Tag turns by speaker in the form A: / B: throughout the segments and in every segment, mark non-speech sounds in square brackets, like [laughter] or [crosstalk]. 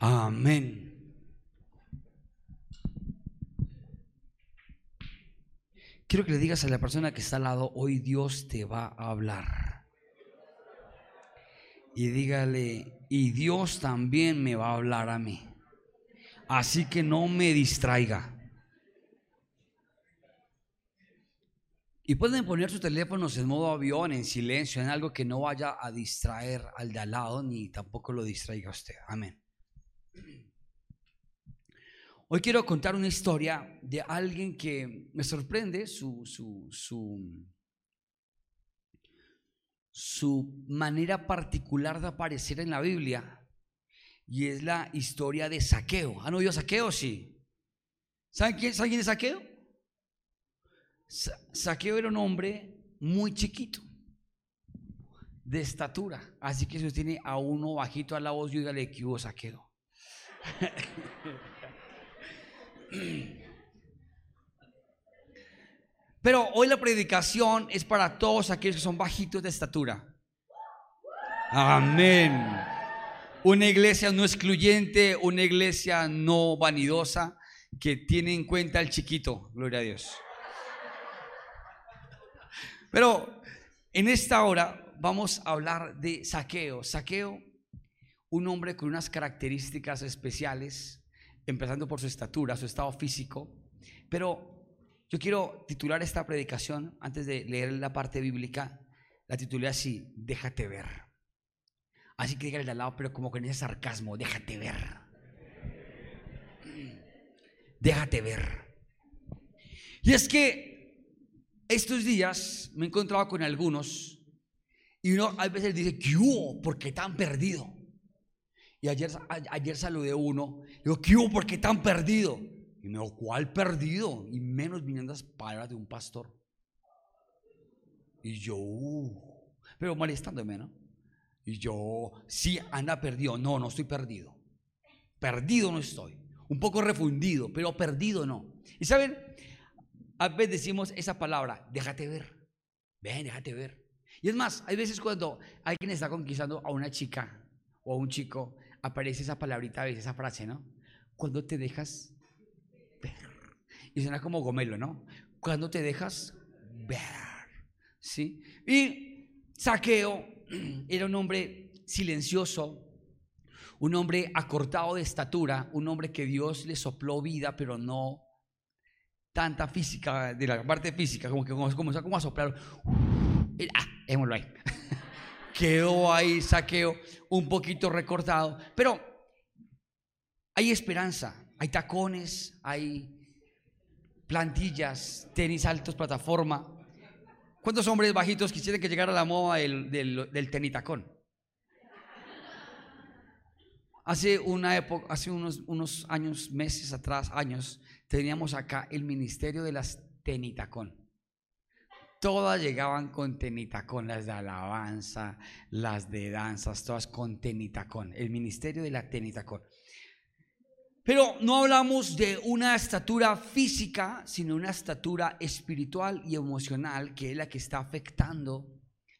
A: Amén. Quiero que le digas a la persona que está al lado, hoy Dios te va a hablar. Y dígale, y Dios también me va a hablar a mí. Así que no me distraiga. Y pueden poner sus teléfonos en modo avión, en silencio, en algo que no vaya a distraer al de al lado, ni tampoco lo distraiga usted. Amén. Hoy quiero contar una historia de alguien que me sorprende su, su, su, manera particular de aparecer en la Biblia. Y es la historia de Saqueo. ¿Han oído Saqueo? Sí. ¿Saben quién, ¿saben quién es Saqueo? Saqueo era un hombre muy chiquito, de estatura. Así que si tiene a uno bajito a la voz, dígale que hubo Saqueo. [laughs] Pero hoy la predicación es para todos aquellos que son bajitos de estatura. Amén. Una iglesia no excluyente, una iglesia no vanidosa, que tiene en cuenta al chiquito. Gloria a Dios. Pero en esta hora vamos a hablar de saqueo. Saqueo, un hombre con unas características especiales empezando por su estatura, su estado físico. Pero yo quiero titular esta predicación, antes de leer la parte bíblica, la titulé así, déjate ver. Así que dígale al lado, pero como con ese sarcasmo, déjate ver. [clears throat] Déjate ver. Y es que estos días me he encontrado con algunos y uno a veces dice, ¿qué hubo? ¿Por qué tan perdido? Y ayer, ayer saludé a uno. Digo, ¿qué hubo? ¿Por qué tan perdido? Y me dijo, ¿cuál perdido? Y menos viniendo las palabras de un pastor. Y yo, uh, pero molestándome, ¿no? Y yo, sí, anda perdido. No, no estoy perdido. Perdido no estoy. Un poco refundido, pero perdido no. Y saben, a veces decimos esa palabra, déjate ver. Ven, déjate ver. Y es más, hay veces cuando alguien está conquistando a una chica o a un chico, aparece esa palabrita, a veces esa frase, ¿no? Cuando te dejas ver. Y suena como gomelo, ¿no? Cuando te dejas ver. ¿Sí? Y Saqueo [clears throat] era un hombre silencioso, un hombre acortado de estatura, un hombre que Dios le sopló vida, pero no tanta física, de la parte física, como que como, como a soplar. ah, démoslo ahí. [laughs] quedó ahí saqueo un poquito recortado, pero hay esperanza, hay tacones, hay plantillas, tenis altos, plataforma. ¿Cuántos hombres bajitos quisieran que llegara la moda del, del, tenitacón? Hace una época, hace unos, unos años, meses atrás, años, teníamos acá el ministerio de las tenitacón. Todas llegaban con tenitacón, las de alabanza, las de danzas, todas con tenitacón, el ministerio de la tenitacón. Pero no hablamos de una estatura física, sino una estatura espiritual y emocional que es la que está afectando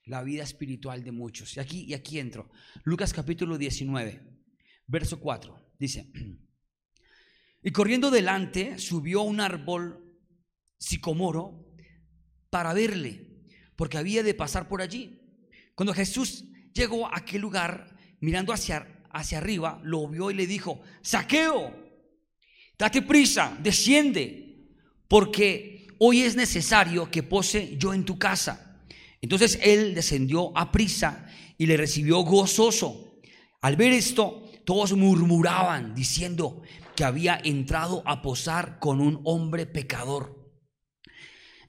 A: la vida espiritual de muchos. Y aquí, y aquí entro. Lucas capítulo 19, verso 4. Dice, y corriendo delante subió un árbol sicomoro para verle, porque había de pasar por allí. Cuando Jesús llegó a aquel lugar, mirando hacia, hacia arriba, lo vio y le dijo, saqueo, date prisa, desciende, porque hoy es necesario que pose yo en tu casa. Entonces él descendió a prisa y le recibió gozoso. Al ver esto, todos murmuraban diciendo que había entrado a posar con un hombre pecador.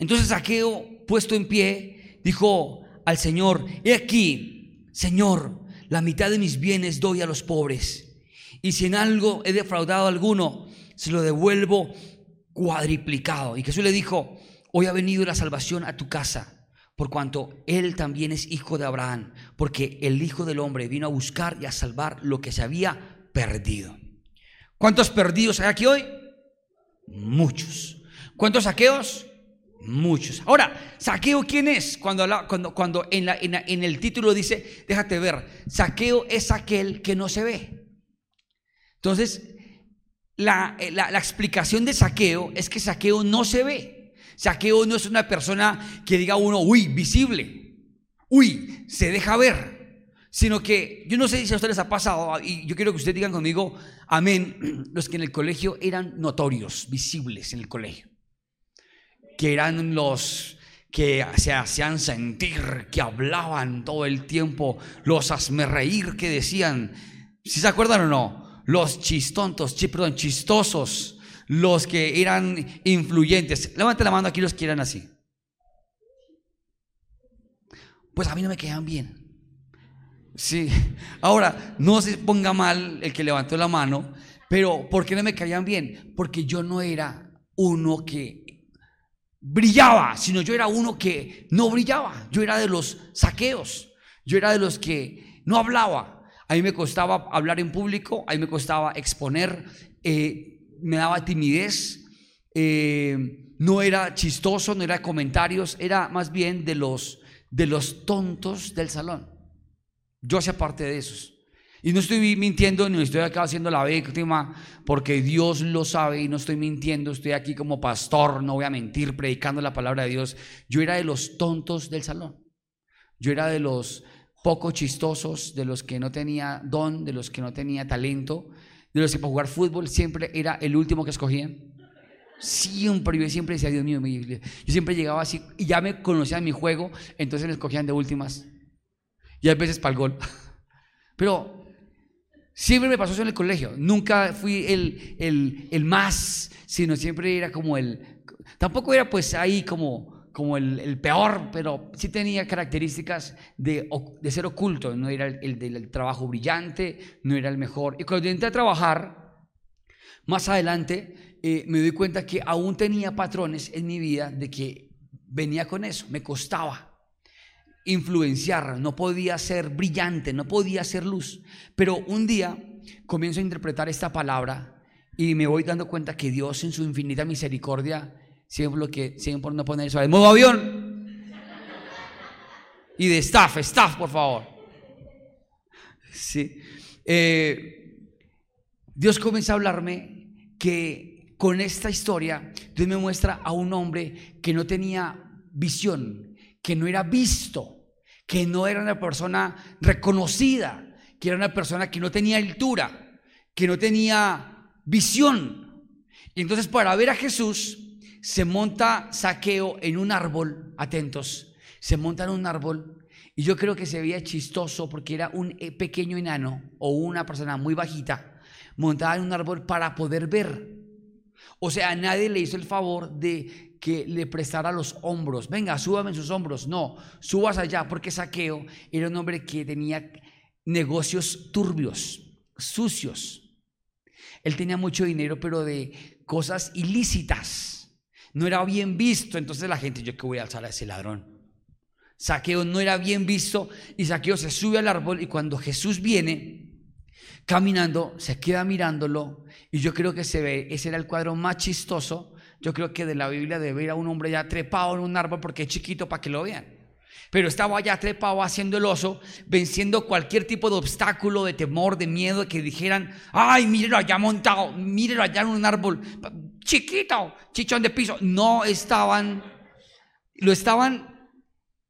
A: Entonces Saqueo, puesto en pie, dijo al Señor, he aquí, Señor, la mitad de mis bienes doy a los pobres. Y si en algo he defraudado a alguno, se lo devuelvo cuadriplicado. Y Jesús le dijo, hoy ha venido la salvación a tu casa, por cuanto él también es hijo de Abraham, porque el Hijo del Hombre vino a buscar y a salvar lo que se había perdido. ¿Cuántos perdidos hay aquí hoy? Muchos. ¿Cuántos saqueos? Muchos. Ahora, saqueo, ¿quién es? Cuando, cuando, cuando en, la, en, el título dice, déjate ver, saqueo es aquel que no se ve. Entonces, la, la, explicación de saqueo es que saqueo no se ve. Saqueo no es una persona que diga uno, uy, visible, uy, se deja ver sino que yo no sé si a ustedes les ha pasado, y yo quiero que ustedes digan conmigo, amén, [clears throat] los que en el colegio eran notorios, visibles en el colegio, que eran los que se hacían sentir, que hablaban todo el tiempo, los reír que decían, si se acuerdan o no, los chistontos, perdón, chistosos, los que eran influyentes. Levanten la mano aquí los que eran así. Pues a mí no me quedan bien. Sí. Ahora, no se ponga mal el que levantó la mano, pero ¿por qué no me caían bien? Porque yo no era uno que brillaba, sino yo era uno que no brillaba. Yo era de los saqueos. Yo era de los que no hablaba. A mí me costaba hablar en público, a mí me costaba exponer, eh, me daba timidez, eh, no era chistoso, no era comentarios, era más bien de los, de los tontos del salón. Yo hacía parte de esos. Y no estoy mintiendo, ni estoy acá haciendo la víctima, porque Dios lo sabe y no estoy mintiendo. Estoy aquí como pastor, no voy a mentir, predicando la palabra de Dios. Yo era de los tontos del salón. Yo era de los poco chistosos, de los que no tenía don, de los que no tenía talento, de los que para jugar fútbol siempre era el último que escogían. Siempre, yo siempre decía, Dios mío, yo siempre llegaba así y ya me conocían mi juego, entonces me escogían de últimas y a veces para el gol. [laughs] Pero siempre me pasó eso en el colegio. Nunca fui el, el, más, sino siempre era como el... Tampoco era pues ahí como, como el, peor, pero sí tenía características de, de ser oculto. No era el, del trabajo brillante, no era el mejor. Y cuando a trabajar, más adelante, eh, me doy cuenta que aún tenía patrones en mi vida de que venía con eso, me costaba influenciar, no podía ser brillante, no podía ser luz. Pero un día comienzo a interpretar esta palabra y me voy dando cuenta que Dios en su infinita misericordia siempre lo que siempre no poner eso de modo avión y de staff, staff, por favor. Sí. Eh, Dios comienza a hablarme que con esta historia Dios me muestra a un hombre que no tenía visión, que no era visto, que no era una persona reconocida, que era una persona que no tenía altura, que no tenía visión. Y entonces para ver a Jesús se monta saqueo en un árbol, atentos, se monta en un árbol y yo creo que se veía chistoso porque era un eh, pequeño enano o una persona muy bajita montada en un árbol para poder ver. O sea, nadie le hizo el favor de que le prestara los hombros. Venga, súbame en sus hombros. No, subas allá porque Saqueo era un hombre que tenía negocios turbios, sucios. Él tenía mucho dinero, pero de cosas ilícitas. No era bien visto. Entonces la gente, yo que voy a alzar a ese ladrón. Saqueo no era bien visto y Saqueo se sube al árbol y cuando Jesús viene caminando, se queda mirándolo y yo creo que se ve, ese era el cuadro más chistoso yo creo que de la Biblia debe ir a un hombre ya trepado en un árbol porque es chiquito para que lo vean. Pero estaba ya trepado haciendo el oso, venciendo cualquier tipo de obstáculo, de temor, de miedo, que dijeran, ay, mírelo allá montado, mírelo allá en un árbol, chiquito, chichón de piso. No estaban, lo estaban,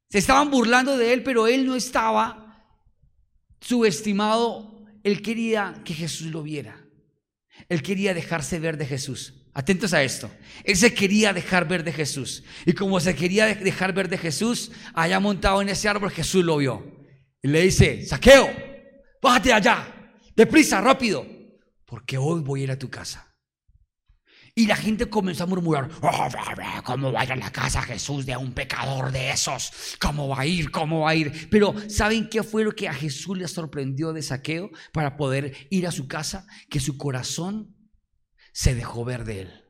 A: se estaban burlando de él, pero él no estaba subestimado. Él quería que Jesús lo viera. Él quería dejarse ver de Jesús. Atentos a esto. Él se quería dejar ver de Jesús. Y como se quería dejar ver de Jesús, allá montado en ese árbol, Jesús lo vio. Y le dice, saqueo, bájate de allá, deprisa, rápido, porque hoy voy a ir a tu casa. Y la gente comenzó a murmurar, oh, ¿cómo va a ir a la casa Jesús de un pecador de esos? ¿Cómo va a ir? ¿Cómo va a ir? Pero ¿saben qué fue lo que a Jesús le sorprendió de saqueo para poder ir a su casa? Que su corazón se dejó ver de él,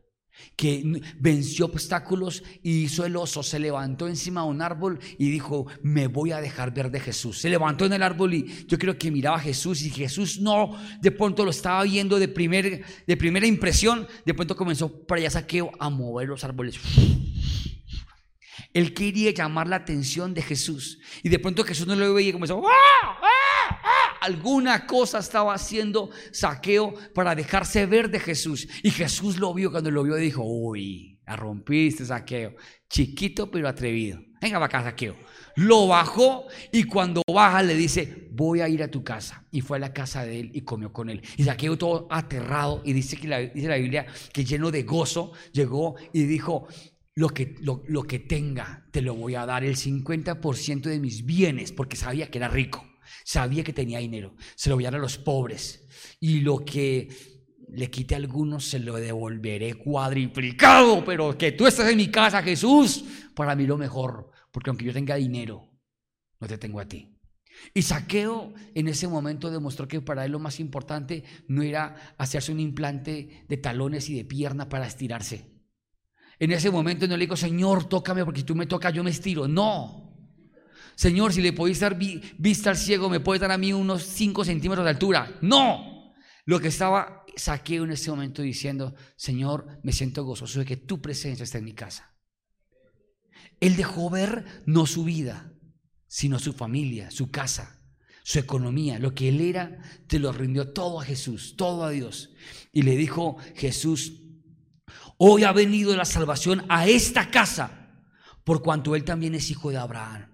A: que venció obstáculos y hizo el oso, se levantó encima de un árbol y dijo, me voy a dejar ver de Jesús. Se levantó en el árbol y yo creo que miraba a Jesús y Jesús no, de pronto lo estaba viendo de, primer, de primera impresión, de pronto comenzó para allá saqueo a mover los árboles. Él quería llamar la atención de Jesús y de pronto Jesús no lo veía y comenzó, ¡Ah! ¡Ah! ¡Ah! Alguna cosa estaba haciendo saqueo para dejarse ver de Jesús. Y Jesús lo vio cuando lo vio dijo, uy, la rompiste saqueo. Chiquito pero atrevido. Venga para acá, saqueo. Lo bajó y cuando baja le dice, voy a ir a tu casa. Y fue a la casa de él y comió con él. Y saqueo todo aterrado y dice que la, dice la Biblia que lleno de gozo llegó y dijo, lo que, lo, lo que tenga te lo voy a dar, el 50% de mis bienes, porque sabía que era rico. Sabía que tenía dinero. Se lo voy a dar a los pobres. Y lo que le quite a algunos se lo devolveré cuadriplicado. Pero que tú estés en mi casa, Jesús, para mí lo mejor. Porque aunque yo tenga dinero, no te tengo a ti. Y Saqueo en ese momento demostró que para él lo más importante no era hacerse un implante de talones y de pierna para estirarse. En ese momento no le digo, Señor, tócame porque si tú me tocas yo me estiro. No, Señor, si le podéis dar vista al ciego, me puede dar a mí unos 5 centímetros de altura. No. Lo que estaba saqueo en ese momento diciendo, Señor, me siento gozoso de que tu presencia está en mi casa. Él dejó ver no su vida, sino su familia, su casa, su economía, lo que él era, te lo rindió todo a Jesús, todo a Dios. Y le dijo Jesús, hoy ha venido la salvación a esta casa, por cuanto él también es hijo de Abraham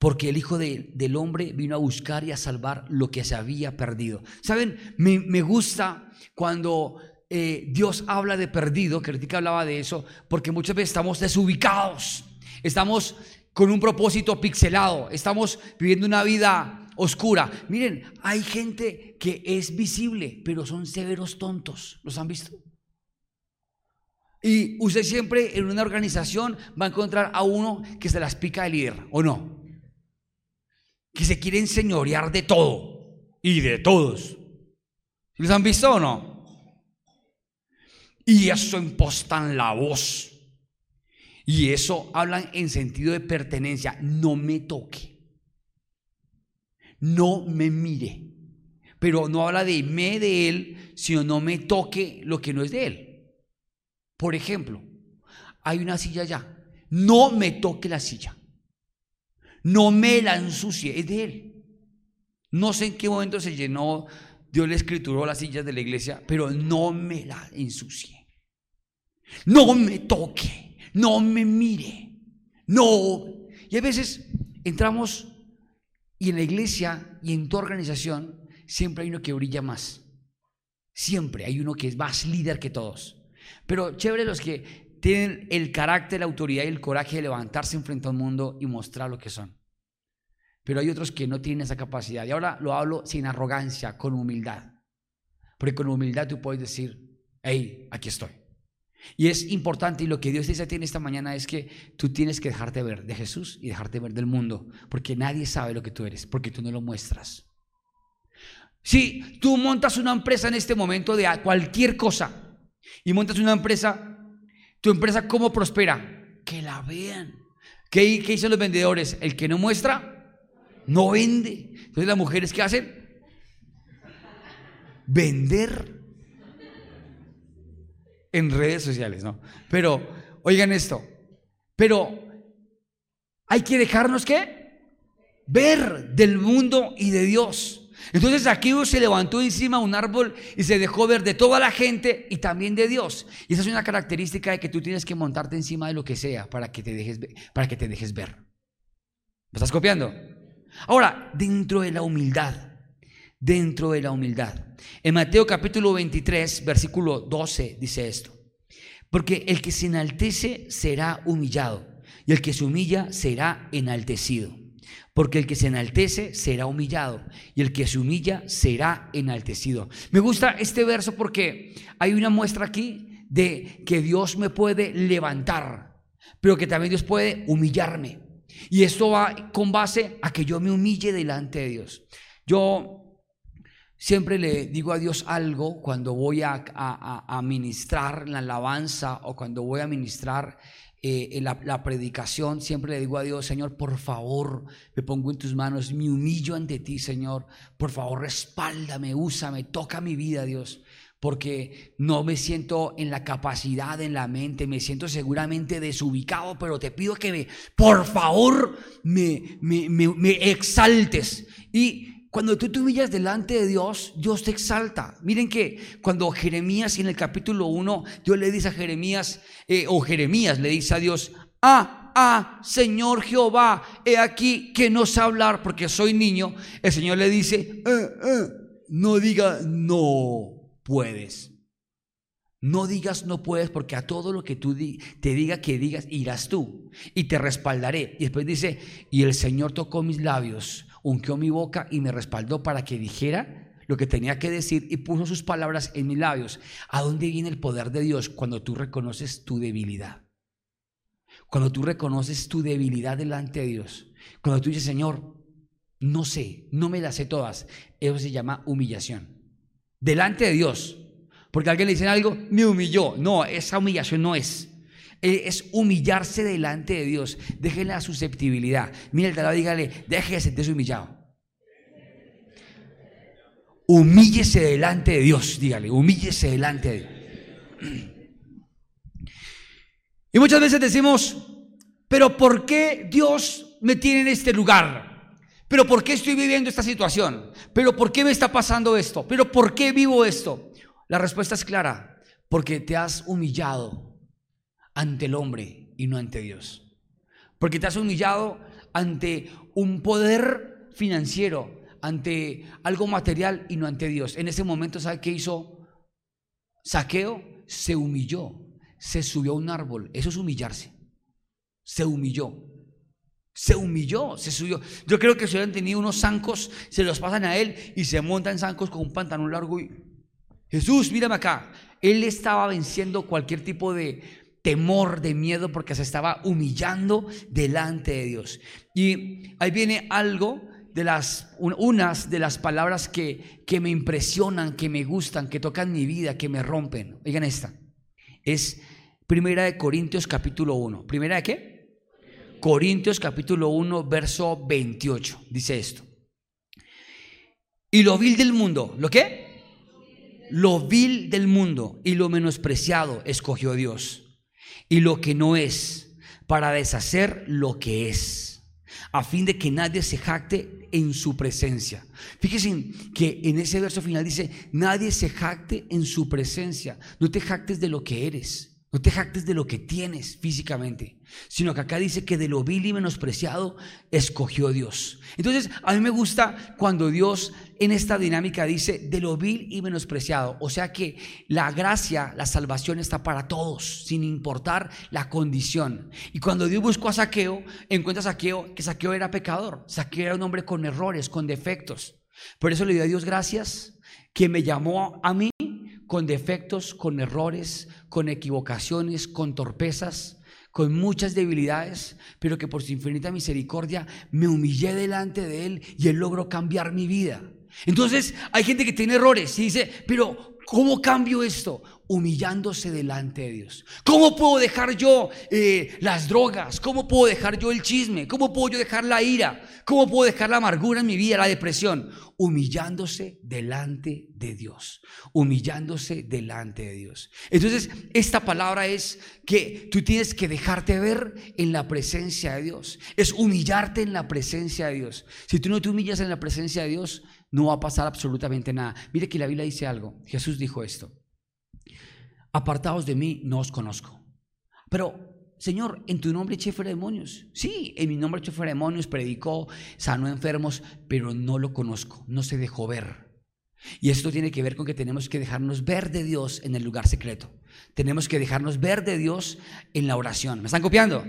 A: porque el Hijo del Hombre vino a buscar y a salvar lo que se había perdido. ¿Saben? Me, gusta cuando eh, Dios habla de perdido, que hablaba de eso, porque muchas veces estamos desubicados, estamos con un propósito pixelado, estamos viviendo una vida oscura. Miren, hay gente que es visible, pero son severos tontos. ¿Los han visto? Y usted siempre en una organización va a encontrar a uno que se las pica de líder, ¿o no? Que se quieren señorear de todo y de todos. ¿Les han visto o no? Y eso impostan la voz. Y eso hablan en sentido de pertenencia. No me toque. No me mire. Pero no habla de me de él, sino no me toque lo que no es de él. Por ejemplo, hay una silla allá. No me toque la silla. No me la ensucie, es de Él. No sé en qué momento se llenó, Dios le escrituró las sillas de la iglesia, pero no me la ensucie. No me toque, no me mire, no. Y a veces entramos y en la iglesia y en tu organización siempre hay uno que brilla más. Siempre hay uno que es más líder que todos. Pero chévere los que tienen el carácter, la autoridad y el coraje de levantarse enfrente al mundo y mostrar lo que son. Pero hay otros que no tienen esa capacidad. Y ahora lo hablo sin arrogancia, con humildad. Porque con humildad tú puedes decir, hey, aquí estoy. Y es importante, y lo que Dios dice a ti en esta mañana es que tú tienes que dejarte ver de Jesús y dejarte ver del mundo, porque nadie sabe lo que tú eres, porque tú no lo muestras. Si tú montas una empresa en este momento de cualquier cosa y montas una empresa ¿Tu empresa cómo prospera? Que la vean. ¿Qué, ¿Qué, dicen los vendedores? El que no muestra, no vende. Entonces las mujeres, ¿qué hacen? Vender. En redes sociales, ¿no? Pero, oigan esto. Pero hay que dejarnos qué? Ver del mundo y de Dios. Entonces Saqueo se levantó encima de un árbol y se dejó ver de toda la gente y también de Dios. Y esa es una característica de que tú tienes que montarte encima de lo que sea para que te dejes, para que te dejes ver. ¿Me estás copiando? Ahora, dentro de la humildad, dentro de la humildad. En Mateo capítulo 23, versículo 12 dice esto. Porque el que se enaltece será humillado y el que se humilla será enaltecido. Porque el que se enaltece será humillado y el que se humilla será enaltecido. Me gusta este verso porque hay una muestra aquí de que Dios me puede levantar, pero que también Dios puede humillarme. Y esto va con base a que yo me humille delante de Dios. Yo siempre le digo a Dios algo cuando voy a, a, ministrar la alabanza o cuando voy a ministrar eh, en la, predicación, siempre le digo a Dios, Señor, por favor, me pongo en tus manos, me humillo ante ti, Señor, por favor, respáldame, úsame, toca mi vida, Dios, porque no me siento en la capacidad, en la mente, me siento seguramente desubicado, pero te pido que me, por favor, me, me, me, exaltes. Y Cuando tú te humillas delante de Dios, Dios te exalta. Miren que cuando Jeremías en el capítulo 1, Dios le dice a Jeremías, eh, o Jeremías le dice a Dios, ah, ah, Señor Jehová, he aquí que no sé hablar porque soy niño. El Señor le dice, eh, eh, no diga no puedes. No digas no puedes porque a todo lo que tú te diga que digas irás tú y te respaldaré. Y después dice, y el Señor tocó mis labios ungió mi boca y me respaldó para que dijera lo que tenía que decir y puso sus palabras en mis labios. ¿A dónde viene el poder de Dios? Cuando tú reconoces tu debilidad. Cuando tú reconoces tu debilidad delante de Dios. Cuando tú dices, Señor, no sé, no me las sé todas. Eso se llama humillación. Delante de Dios. Porque alguien le dice algo, me humilló. No, esa humillación no es. Eh, es humillarse delante de Dios. Déjenle la susceptibilidad. Mira el talado, dígale, deje de humillado. Humíllese delante de Dios, dígale, humíllese delante de Dios. Y muchas veces decimos, pero ¿por qué Dios me tiene en este lugar? ¿Pero por qué estoy viviendo esta situación? ¿Pero por qué me está pasando esto? ¿Pero por qué vivo esto? La respuesta es clara, porque te has humillado ante el hombre y no ante Dios. Porque te has humillado ante un poder financiero, ante algo material y no ante Dios. En ese momento, ¿sabe qué hizo? Saqueo se humilló, se subió a un árbol. Eso es humillarse. Se humilló. Se humilló, se subió. Yo creo que si hubieran tenido unos zancos, se los pasan a él y se montan zancos con un pantalón largo y Jesús, mírame acá. Él estaba venciendo cualquier tipo de, temor, de miedo, porque se estaba humillando delante de Dios. Y ahí viene algo de las, unas de las palabras que, que me impresionan, que me gustan, que tocan mi vida, que me rompen. Oigan esta. Es Primera de Corintios capítulo 1. ¿Primera de qué? Corintios capítulo 1, verso 28. Dice esto. Y lo vil del mundo, ¿lo qué? Lo vil del mundo y lo menospreciado escogió Dios y lo que no es, para deshacer lo que es, a fin de que nadie se jacte en su presencia. Fíjense que en ese verso final dice, nadie se jacte en su presencia, no te jactes de lo que eres. No te jactes de lo que tienes físicamente, sino que acá dice que de lo vil y menospreciado escogió Dios. Entonces, a mí me gusta cuando Dios en esta dinámica dice de lo vil y menospreciado. O sea que la gracia, la salvación está para todos, sin importar la condición. Y cuando Dios buscó a Saqueo, encuentra a Saqueo que Saqueo era pecador. Saqueo era un hombre con errores, con defectos. Por eso le dio a Dios gracias que me llamó a mí con defectos, con errores, con equivocaciones, con torpezas, con muchas debilidades, pero que por su infinita misericordia me humillé delante de Él y Él logró cambiar mi vida. Entonces hay gente que tiene errores y dice, pero ¿cómo cambio esto? Humillándose delante de Dios. ¿Cómo puedo dejar yo eh, las drogas? ¿Cómo puedo dejar yo el chisme? ¿Cómo puedo yo dejar la ira? ¿Cómo puedo dejar la amargura en mi vida, la depresión? Humillándose delante de Dios. Humillándose delante de Dios. Entonces, esta palabra es que tú tienes que dejarte ver en la presencia de Dios. Es humillarte en la presencia de Dios. Si tú no te humillas en la presencia de Dios, no va a pasar absolutamente nada. Mire que la Biblia dice algo. Jesús dijo esto apartados de mí, no os conozco. Pero, Señor, en tu nombre eché fuera demonios. Sí, en mi nombre eché fuera demonios, predicó, sanó enfermos, pero no lo conozco, no se dejó ver. Y esto tiene que ver con que tenemos que dejarnos ver de Dios en el lugar secreto. Tenemos que dejarnos ver de Dios en la oración. ¿Me están copiando?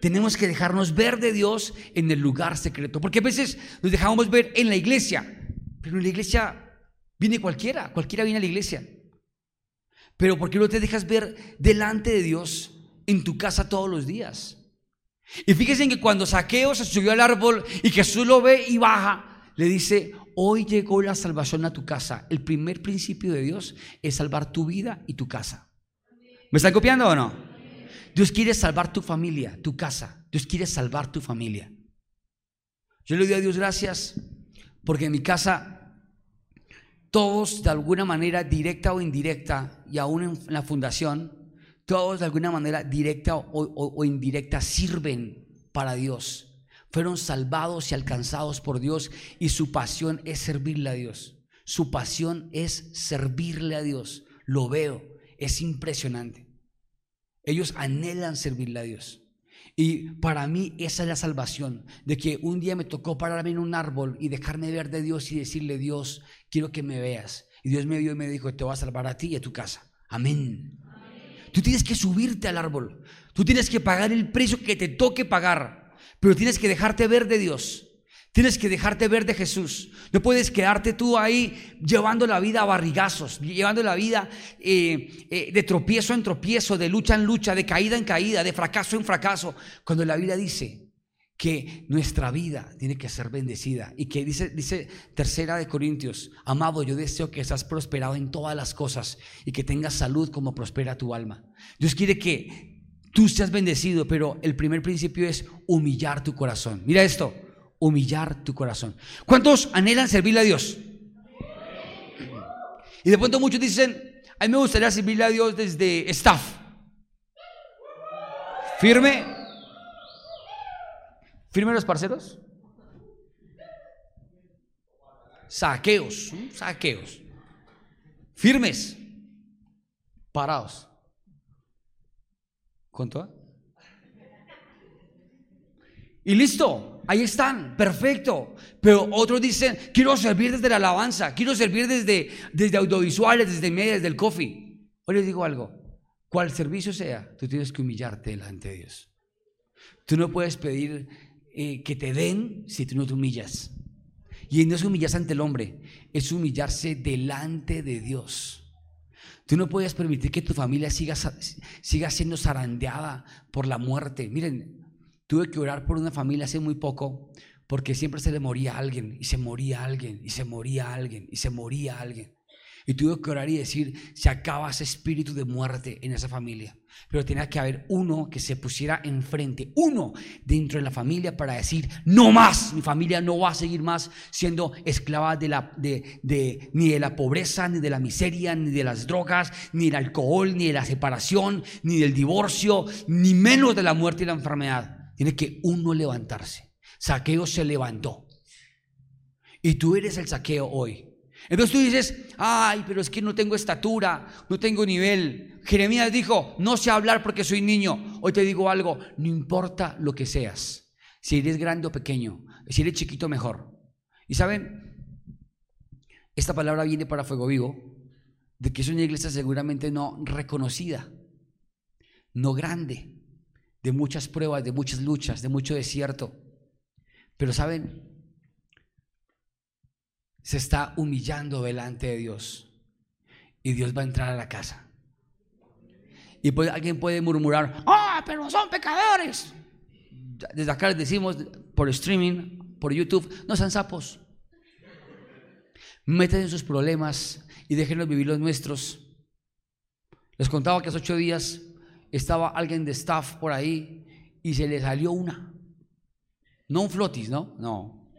A: Tenemos que dejarnos ver de Dios en el lugar secreto. Porque a veces nos dejamos ver en la iglesia, pero en la iglesia viene cualquiera, cualquiera viene a la iglesia. Pero ¿por qué no te dejas ver delante de Dios en tu casa todos los días? Y fíjense en que cuando Saqueo se subió al árbol y Jesús lo ve y baja, le dice, hoy llegó la salvación a tu casa. El primer principio de Dios es salvar tu vida y tu casa. ¿Me están copiando o no? Dios quiere salvar tu familia, tu casa. Dios quiere salvar tu familia. Yo le doy a Dios gracias porque en mi casa todos de alguna manera directa o indirecta, y aún en la fundación, todos de alguna manera directa o, indirecta sirven para Dios. fueron salvados y alcanzados por Dios y su pasión es servirle a Dios. Su pasión es servirle a Dios. Lo veo, es impresionante. Ellos anhelan servirle a Dios. Y para mí esa es la salvación, de que un día me tocó pararme en un árbol y dejarme ver de Dios y decirle, Dios, quiero que me veas. Y Dios me vio y me dijo, te voy a salvar a ti y a tu casa. Amén. Tú tienes que subirte al árbol. Tú tienes que pagar el precio que te toque pagar. Pero tienes que dejarte ver de Dios. Tienes que dejarte ver de Jesús. No puedes quedarte tú ahí llevando la vida a barrigazos, llevando la vida eh, eh, de tropiezo en tropiezo, de lucha en lucha, de caída en caída, de fracaso en fracaso. Cuando la Biblia dice que nuestra vida tiene que ser bendecida y que dice, dice tercera de Corintios, amado, yo deseo que seas prosperado en todas las cosas y que tengas salud como prospera tu alma. Dios quiere que tú seas bendecido, pero el primer principio es humillar tu corazón. Mira esto humillar tu corazón. ¿Cuántos anhelan servirle a Dios? Y de pronto muchos dicen, a mí me gustaría servirle a Dios desde staff. Firme. Firme los parceros. Saqueos, saqueos. Firmes. Parados. ¿Cuánto? Y listo. Ahí están, perfecto. Pero otros dicen, quiero servir desde la alabanza, quiero servir desde, desde audiovisuales, desde media, desde el coffee. Hoy les digo algo, cual servicio sea, tú tienes que humillarte delante de Dios. Tú no puedes pedir eh, que te den si tú no te humillas. Y no es humillarse ante el hombre, es humillarse delante de Dios. Tú no puedes permitir que tu familia siga, siga siendo zarandeada por la muerte. Miren, Tuve que orar por una familia hace muy poco porque siempre se le moría alguien y se moría alguien y se moría alguien y se moría alguien. Y tuve que orar y decir, se acaba ese espíritu de muerte en esa familia. Pero tenía que haber uno que se pusiera enfrente, uno dentro de la familia para decir, no más, mi familia no va a seguir más siendo esclava de la, de, de, ni de la pobreza, ni de la miseria, ni de las drogas, ni del alcohol, ni de la separación, ni del divorcio, ni menos de la muerte y la enfermedad. Tiene que uno levantarse. Saqueo se levantó. Y tú eres el saqueo hoy. Entonces tú dices, ay, pero es que no tengo estatura, no tengo nivel. Jeremías dijo, no sé hablar porque soy niño. Hoy te digo algo, no importa lo que seas, si eres grande o pequeño, si eres chiquito mejor. Y saben, esta palabra viene para Fuego Vivo, de que es una iglesia seguramente no reconocida, no grande, de muchas pruebas, de muchas luchas, de mucho desierto. Pero saben, se está humillando delante de Dios y Dios va a entrar a la casa. Y pues alguien puede murmurar, ah, pero son pecadores. Desde acá les decimos por streaming, por YouTube, no sean sapos. Meten en sus problemas y déjenlos vivir los nuestros. Les contaba que hace ocho días estaba alguien de staff por ahí y se le salió una. No un flotis, ¿no? No.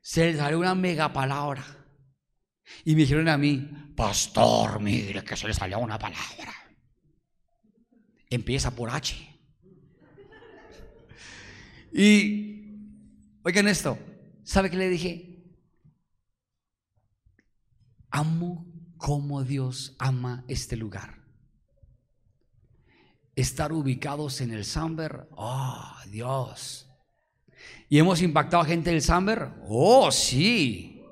A: Se le salió una mega palabra. Y me dijeron a mí, pastor, mire que se le salió una palabra. Empieza por H. Y, oigan esto, ¿sabe qué le dije? Amo como Dios ama este lugar estar ubicados en el Samber. Oh, Dios. ¿Y hemos impactado a gente del Samber? Oh, sí.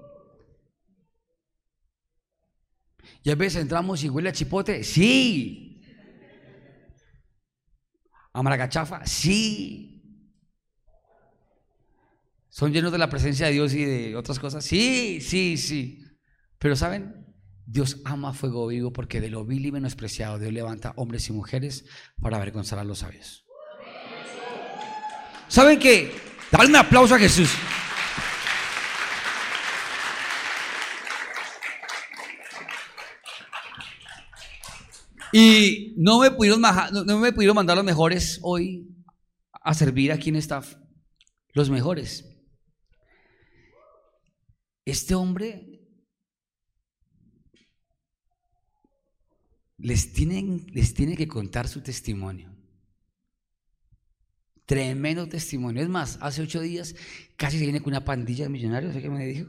A: ¿Y a veces entramos y huele a chipote? Sí. ¿A maragachafa? Sí. ¿Son llenos de la presencia de Dios y de otras cosas? Sí, sí, sí. Pero ¿saben? Dios ama fuego vivo porque de lo vil y menospreciado Dios levanta hombres y mujeres para avergonzar a los sabios. ¿Saben qué? Dale un aplauso a Jesús. Y no me pudieron, no me pudieron mandar los mejores hoy a servir aquí en staff. Los mejores. Este hombre les, tienen, les tiene que contar su testimonio. Tremendo testimonio. Es más, hace ocho días casi se viene con una pandilla de millonarios, ¿sé qué me dijo?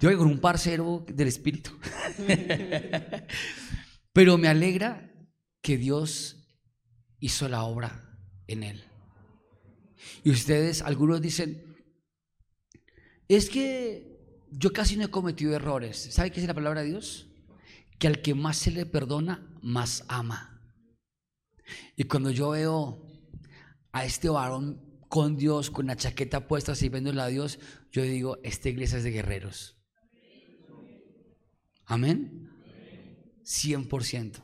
A: Yo con un parcero del espíritu. [laughs] Pero me alegra que Dios hizo la obra en él. Y ustedes, algunos dicen, es que yo casi no he cometido errores. ¿Sabe qué es la palabra de Dios? Que al que más se le perdona, más ama. Y cuando yo veo a este varón con Dios, con la chaqueta puesta, sirviéndole a Dios, yo digo, esta iglesia es de guerreros. Amén. 100%.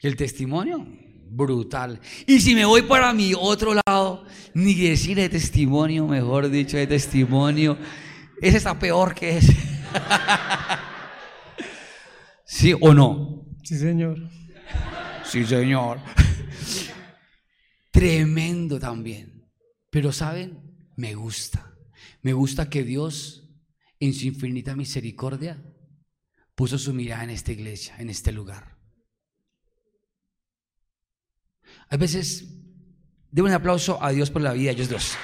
A: Y el testimonio, brutal. Y si me voy para mi otro lado, ni decir de testimonio, mejor dicho, de testimonio, ese está peor que ese. [laughs] ¿Sí o no?
B: Sí, señor.
A: Sí, señor. Tremendo también. Pero saben, me gusta. Me gusta que Dios, en su infinita misericordia, puso su mirada en esta iglesia, en este lugar. A veces, denme un aplauso a Dios por la vida de ellos dos.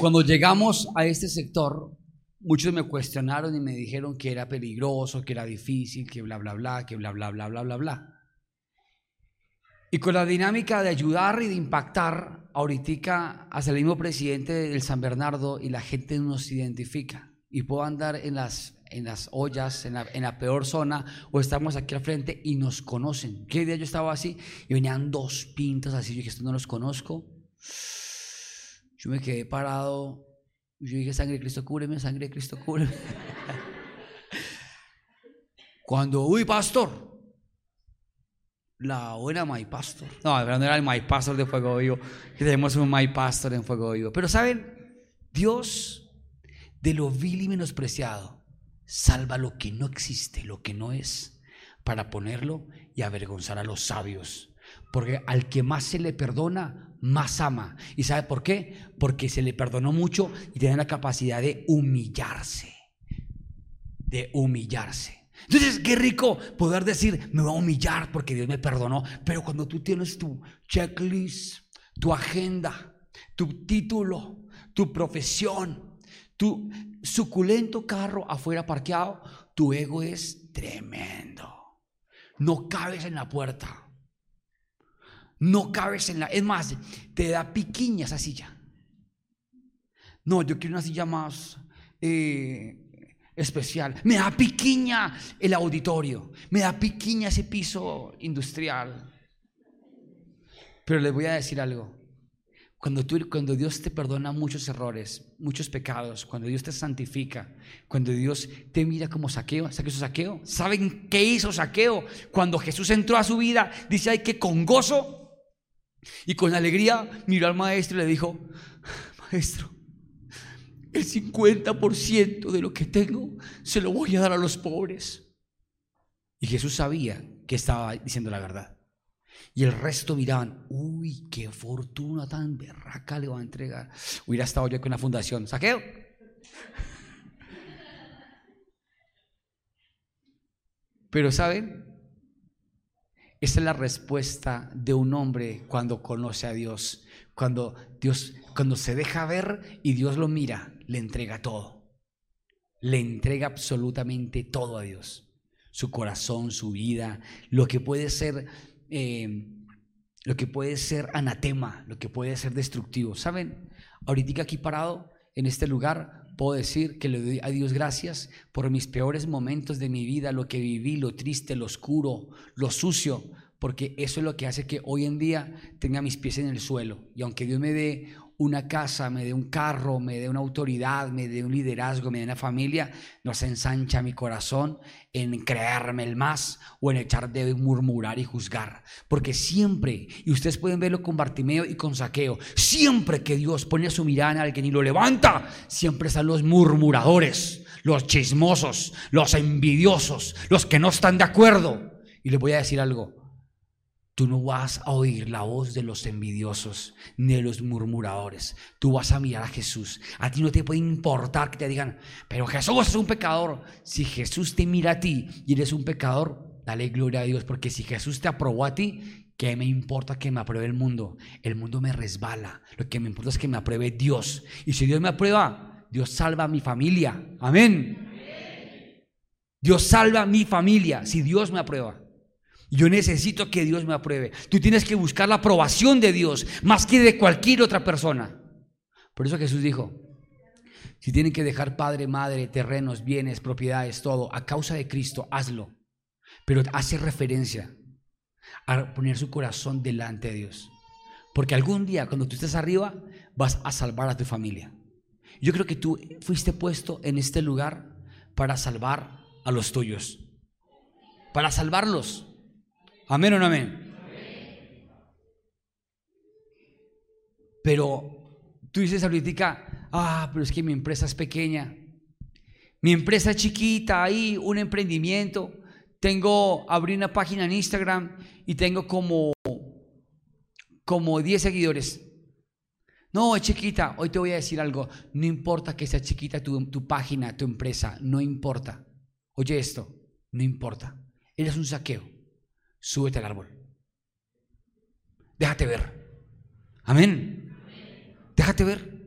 A: Cuando llegamos a este sector, muchos me cuestionaron y me dijeron que era peligroso, que era difícil, que bla, bla, bla, que bla, bla, bla, bla, bla, bla. Y con la dinámica de ayudar y de impactar, ahorita hasta el mismo presidente del San Bernardo y la gente nos identifica. Y puedo andar en las, en las ollas, en la, en la peor zona, o estamos aquí al frente y nos conocen. ¿Qué día yo estaba así? Y venían dos pintas así, yo dije, esto no los conozco. Yo me quedé parado yo dije, sangre de Cristo, cúbreme, sangre de Cristo, cúbreme. [laughs] Cuando, uy, pastor, la buena My Pastor. No, no era el My Pastor de Fuego Vivo, tenemos un My Pastor en Fuego Vivo. Pero saben, Dios de lo vil y menospreciado salva lo que no existe, lo que no es, para ponerlo y avergonzar a los sabios. Porque al que más se le perdona, más ama. ¿Y sabe por qué? Porque se le perdonó mucho y tiene la capacidad de humillarse. De humillarse. Entonces, qué rico poder decir, me voy a humillar porque Dios me perdonó. Pero cuando tú tienes tu checklist, tu agenda, tu título, tu profesión, tu suculento carro afuera parqueado, tu ego es tremendo. No cabes en la puerta. No cabes en la... Es más, te da piquiña esa silla. No, yo quiero una silla más eh, especial. Me da piquiña el auditorio. Me da piquiña ese piso industrial. Pero les voy a decir algo. Cuando, tú, cuando Dios te perdona muchos errores, muchos pecados, cuando Dios te santifica, cuando Dios te mira como saqueo, ¿sabe saqueo? ¿Saben qué hizo saqueo? Cuando Jesús entró a su vida, dice hay que con gozo y con alegría miró al maestro y le dijo, maestro, el 50% de lo que tengo se lo voy a dar a los pobres. Y Jesús sabía que estaba diciendo la verdad. Y el resto miraban, uy, qué fortuna tan berraca le va a entregar. Hubiera estado yo con la fundación, saqueo. Pero ¿saben? Esa es la respuesta de un hombre cuando conoce a Dios. Cuando Dios, cuando se deja ver y Dios lo mira, le entrega todo. Le entrega absolutamente todo a Dios. Su corazón, su vida, lo que puede ser, eh, lo que puede ser anatema, lo que puede ser destructivo. ¿Saben? Ahorita aquí parado en este lugar, puedo decir que le doy a Dios gracias por mis peores momentos de mi vida, lo que viví, lo triste, lo oscuro, lo sucio, porque eso es lo que hace que hoy en día tenga mis pies en el suelo. Y aunque Dios me dé una casa, me dé un carro, me dé una autoridad, me dé un liderazgo, me dé una familia, no se ensancha mi corazón en creerme el más o en echar de murmurar y juzgar. Porque siempre, y ustedes pueden verlo con Bartimeo y con Saqueo, siempre que Dios pone su mirada en alguien y lo levanta, siempre están los murmuradores, los chismosos, los envidiosos, los que no están de acuerdo. Y les voy a decir algo, Tú no vas a oír la voz de los envidiosos ni de los murmuradores. Tú vas a mirar a Jesús. A ti no te puede importar que te digan, pero Jesús es un pecador. Si Jesús te mira a ti y eres un pecador, dale gloria a Dios, porque si Jesús te aprobó a ti, ¿qué me importa que me apruebe el mundo? El mundo me resbala. Lo que me importa es que me apruebe Dios. Y si Dios me aprueba, Dios salva a mi familia. Amén. Dios salva a mi familia si Dios me aprueba. Yo necesito que Dios me apruebe. Tú tienes que buscar la aprobación de Dios más que de cualquier otra persona. Por eso Jesús dijo, si tienen que dejar padre, madre, terrenos, bienes, propiedades, todo, a causa de Cristo, hazlo. Pero hace referencia a poner su corazón delante de Dios. Porque algún día, cuando tú estés arriba, vas a salvar a tu familia. Yo creo que tú fuiste puesto en este lugar para salvar a los tuyos. Para salvarlos. Amén o no amén. Pero tú dices ahorita, ah, pero es que mi empresa es pequeña. Mi empresa es chiquita, ahí un emprendimiento. Tengo, abrí una página en Instagram y tengo como, como 10 seguidores. No, es chiquita. Hoy te voy a decir algo. No importa que sea chiquita tu, tu página, tu empresa. No importa. Oye esto. No importa. Eres un saqueo súbete al árbol. Déjate ver. Amén. Déjate ver.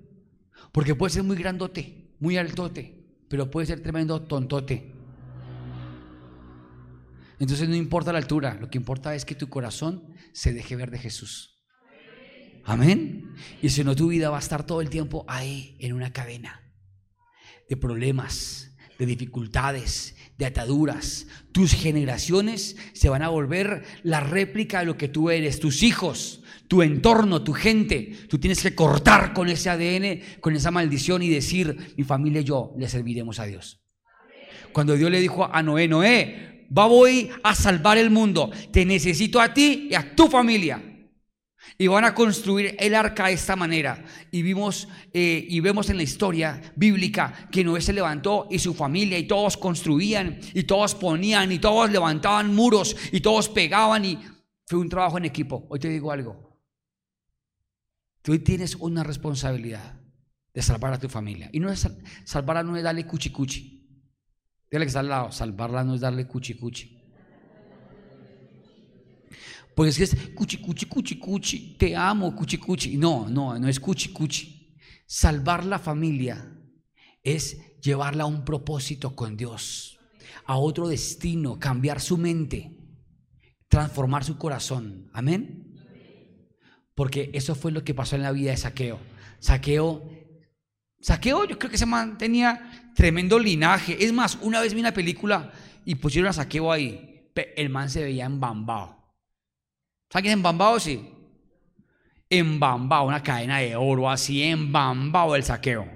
A: Porque puede ser muy grandote, muy altote, pero puede ser tremendo tontote. Entonces no importa la altura, lo que importa es que tu corazón se deje ver de Jesús. Amén. Y si no, tu vida va a estar todo el tiempo ahí, en una cadena de problemas, de dificultades, de ataduras. Tus generaciones se van a volver la réplica de lo que tú eres, tus hijos, tu entorno, tu gente. Tú tienes que cortar con ese ADN, con esa maldición y decir, mi familia y yo le serviremos a Dios. Cuando Dios le dijo a Noé, Noé, va voy a salvar el mundo, te necesito a ti y a tu familia. Y van a construir el arca de esta manera. Y vimos eh, y vemos en la historia bíblica que Noé se levantó y su familia y todos construían y todos ponían y todos levantaban muros y todos pegaban y fue un trabajo en equipo. Hoy te digo algo. Tú tienes una responsabilidad de salvar a tu familia. Y no es salvarla no es darle cuchi cuchi. Dile que está al lado, salvarla no es darle cuchi cuchi. Porque es que es cuchi, cuchi, cuchi, cuchi, te amo, cuchi, cuchi. No, no, no es cuchi, cuchi. Salvar la familia es llevarla a un propósito con Dios, a otro destino, cambiar su mente, transformar su corazón. Amén. Porque eso fue lo que pasó en la vida de Saqueo. Saqueo, Saqueo yo creo que se mantenía tremendo linaje. Es más, una vez vi una película y pusieron a Saqueo ahí. El man se veía embambado. ¿Sabes quién es embambado? Sí. Embambado, una cadena de oro así, embambado el saqueo.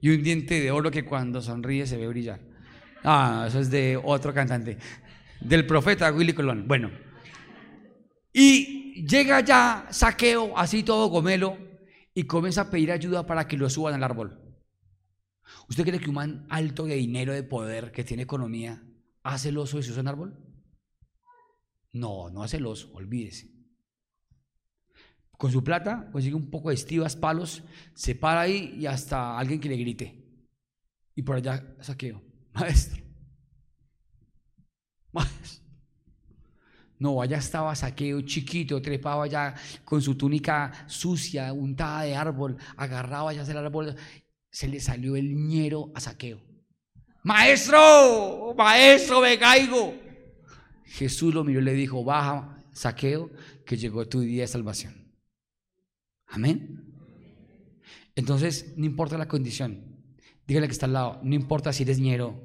A: Y un diente de oro que cuando sonríe se ve brillar. Ah, eso es de otro cantante. Del profeta Willy Colón. Bueno. Y llega ya saqueo, así todo gomelo, y comienza a pedir ayuda para que lo suban al árbol. ¿Usted cree que un man alto de dinero, de poder, que tiene economía, hace el oso y se usa en árbol? No, no hace los, olvídese. Con su plata consigue un poco de estivas, palos, se para ahí y hasta alguien que le grite. Y por allá saqueo. [laughs] Maestro. Maestro. No, allá estaba saqueo chiquito, trepaba allá con su túnica sucia, untada de árbol, agarraba ya el árbol, se le salió el ñero a saqueo. Maestro, maestro, me caigo. Jesús lo miró y le dijo, baja, saqueo, que llegó tu día de salvación. Amén. Entonces, no importa la condición. Dígale que está al lado, no importa si eres ñero.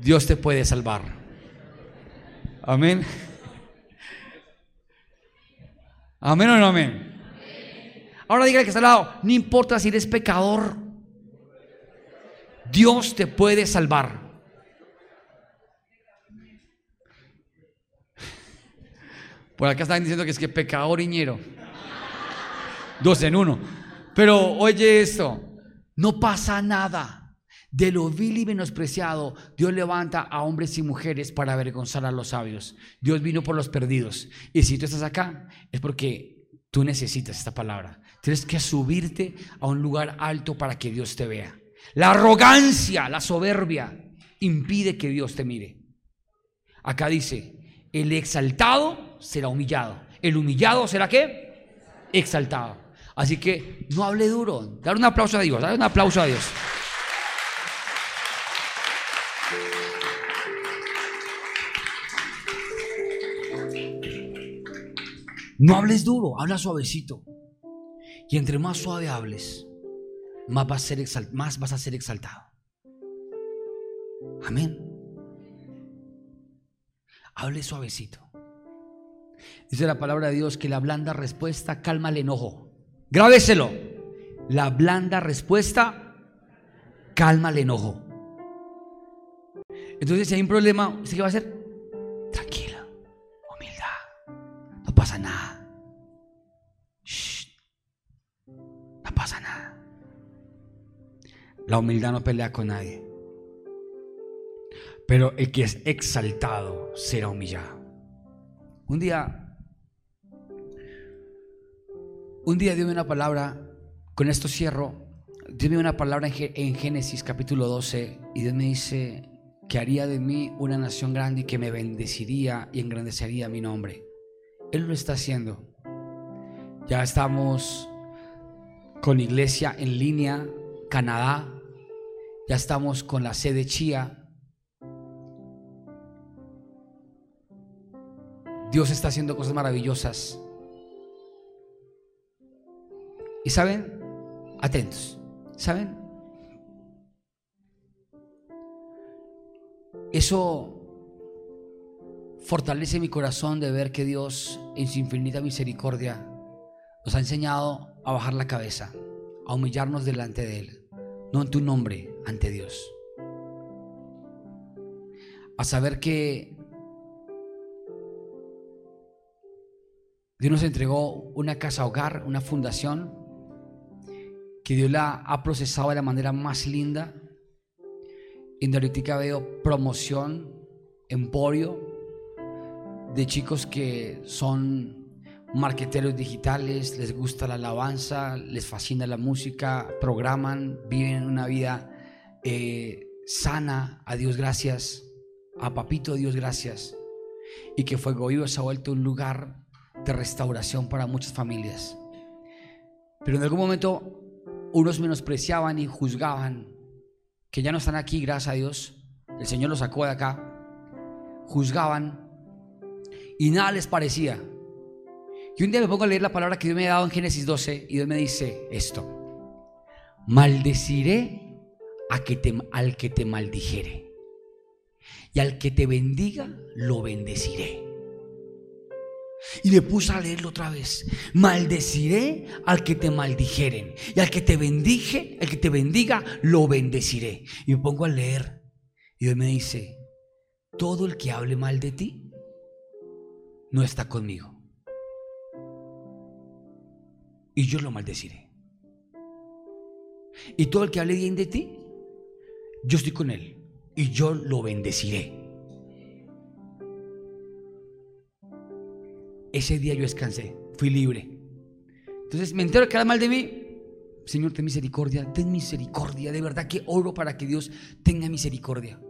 A: Dios te puede salvar. Amén. Amén o no amén. Ahora dígale que está al lado, no importa si eres pecador. Dios te puede salvar. Por acá están diciendo que es que pecador iñero. Dos en uno. Pero oye esto, no pasa nada. De lo vil y menospreciado, Dios levanta a hombres y mujeres para avergonzar a los sabios. Dios vino por los perdidos. Y si tú estás acá, es porque tú necesitas esta palabra. Tienes que subirte a un lugar alto para que Dios te vea. La arrogancia, la soberbia, impide que Dios te mire. Acá dice, el exaltado será humillado. El humillado será qué? Exaltado. Así que no hable duro. Dar un aplauso a Dios. Dar un aplauso a Dios. No hables duro, habla suavecito. Y entre más suave hables, más vas a ser, más vas a ser exaltado. Amén. Hable suavecito. Dice la palabra de Dios que la blanda respuesta calma el enojo. Grábeselo. La blanda respuesta calma el enojo. Entonces, si hay un problema, qué va a hacer? Tranquila, humildad. No pasa nada. No pasa nada. La humildad no pelea con nadie. Pero el que es exaltado será humillado. Un día, un día dio una palabra, con esto cierro, dio una palabra en Génesis capítulo 12 y Dios me dice que haría de mí una nación grande y que me bendeciría y engrandecería mi nombre. Él lo está haciendo. Ya estamos con iglesia en línea, Canadá. Ya estamos con la sede Chía. Dios está haciendo cosas maravillosas. Y saben, atentos, ¿saben? Eso fortalece mi corazón de ver que Dios en su infinita misericordia nos ha enseñado a bajar la cabeza, a humillarnos delante de Él, no en tu nombre, ante Dios. A saber que Dios nos entregó una casa hogar, una fundación, que Dios la ha procesado de la manera más linda. Y ahorita veo promoción, emporio, de chicos que son marqueteros digitales, les gusta la alabanza, les fascina la música, programan, viven una vida eh, sana, a Dios gracias, a Papito Dios gracias, y que Fuego Vivo se ha vuelto un lugar de restauración para muchas familias. Pero en algún momento unos menospreciaban y juzgaban, que ya no están aquí, gracias a Dios, el Señor los sacó de acá, juzgaban y nada les parecía. Y un día me pongo a leer la palabra que Dios me ha dado en Génesis 12 y Dios me dice esto, maldeciré a que te, al que te maldijere y al que te bendiga lo bendeciré. Y le puse a leerlo otra vez. Maldeciré al que te maldijeren. Y al que te bendije, el que te bendiga, lo bendeciré. Y me pongo a leer. Y Dios me dice, todo el que hable mal de ti, no está conmigo. Y yo lo maldeciré. Y todo el que hable bien de ti, yo estoy con él. Y yo lo bendeciré. Ese día yo descansé, fui libre. Entonces me entero que habla mal de mí. Señor, ten misericordia, ten misericordia. De verdad que oro para que Dios tenga misericordia.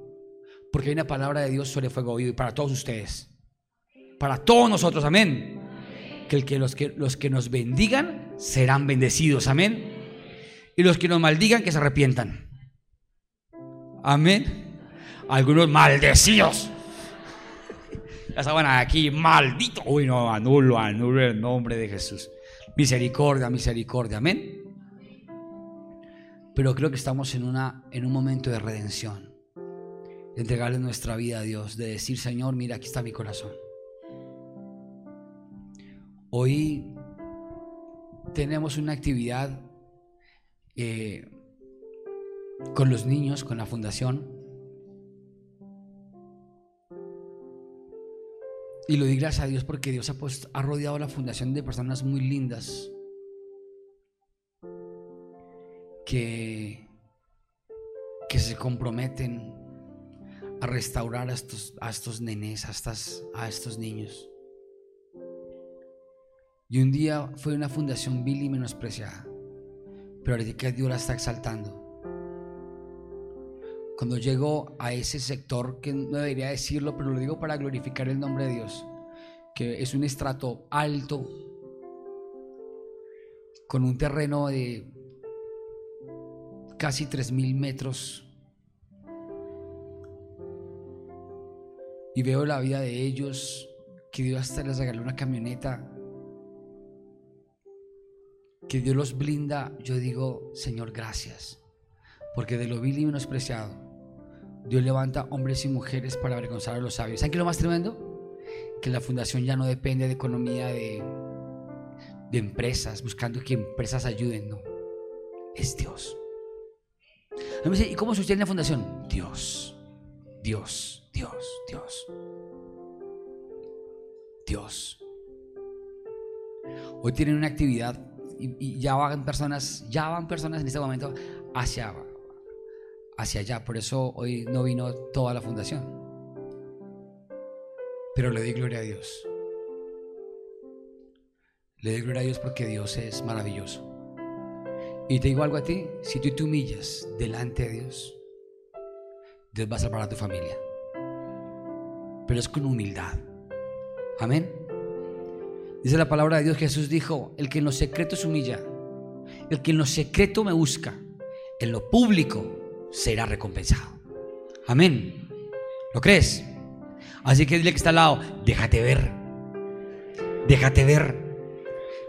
A: Porque hay una palabra de Dios sobre fuego vivo y para todos ustedes. Para todos nosotros, amén. Que, el que, los, que los que nos bendigan serán bendecidos, amén. Y los que nos maldigan, que se arrepientan. Amén. Algunos maldecidos ya estaban aquí, maldito. Uy, no, anulo, anulo el nombre de Jesús. Misericordia, misericordia, amén. Pero creo que estamos en, una, en un momento de redención, de entregarle nuestra vida a Dios, de decir, Señor, mira, aquí está mi corazón. Hoy tenemos una actividad eh, con los niños, con la fundación, Y lo di gracias a Dios porque Dios ha, rodeado la fundación de personas muy lindas que, que se comprometen a restaurar a estos, a estos nenes, a, estas, a estos niños. Y un día fue una fundación vil y menospreciada, pero ahorita Dios la está exaltando. Cuando llego a ese sector, que no debería decirlo, pero lo digo para glorificar el nombre de Dios, que es un estrato alto, con un terreno de casi 3.000 metros. Y veo la vida de ellos, que Dios hasta les regaló una camioneta, que Dios los blinda. Yo digo, Señor, gracias, porque de lo vil y menospreciado, Dios levanta hombres y mujeres para avergonzar a los sabios. ¿Saben qué es lo más tremendo? Que la fundación ya no depende de economía de, de empresas, buscando que empresas ayuden, no. Es Dios. ¿y cómo sostiene la fundación? Dios, Dios, Dios, Dios. Dios. Hoy tienen una actividad y, ya van personas, ya van personas en este momento hacia, hacia allá. Por eso hoy no vino toda la fundación. Pero le doy gloria a Dios. Le doy gloria a Dios porque Dios es maravilloso. Y te digo algo a ti, si tú te humillas delante de Dios, Dios va a salvar a tu familia. Pero es con humildad. Amén. Dice la palabra de Dios, Jesús dijo, el que en lo secreto se humilla, el que en lo secreto me busca, en lo público será recompensado. Amén. ¿Lo crees? Así que dile que está al lado, déjate ver. Déjate ver.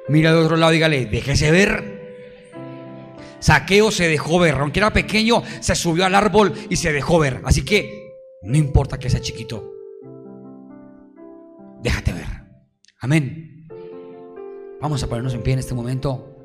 A: Mira de otro lado, dígale, déjese ver. Saqueo se dejó ver, aunque era pequeño, se subió al árbol y se dejó ver. Así que no importa que sea chiquito, déjate ver. Amén. Vamos a ponernos en pie en este momento.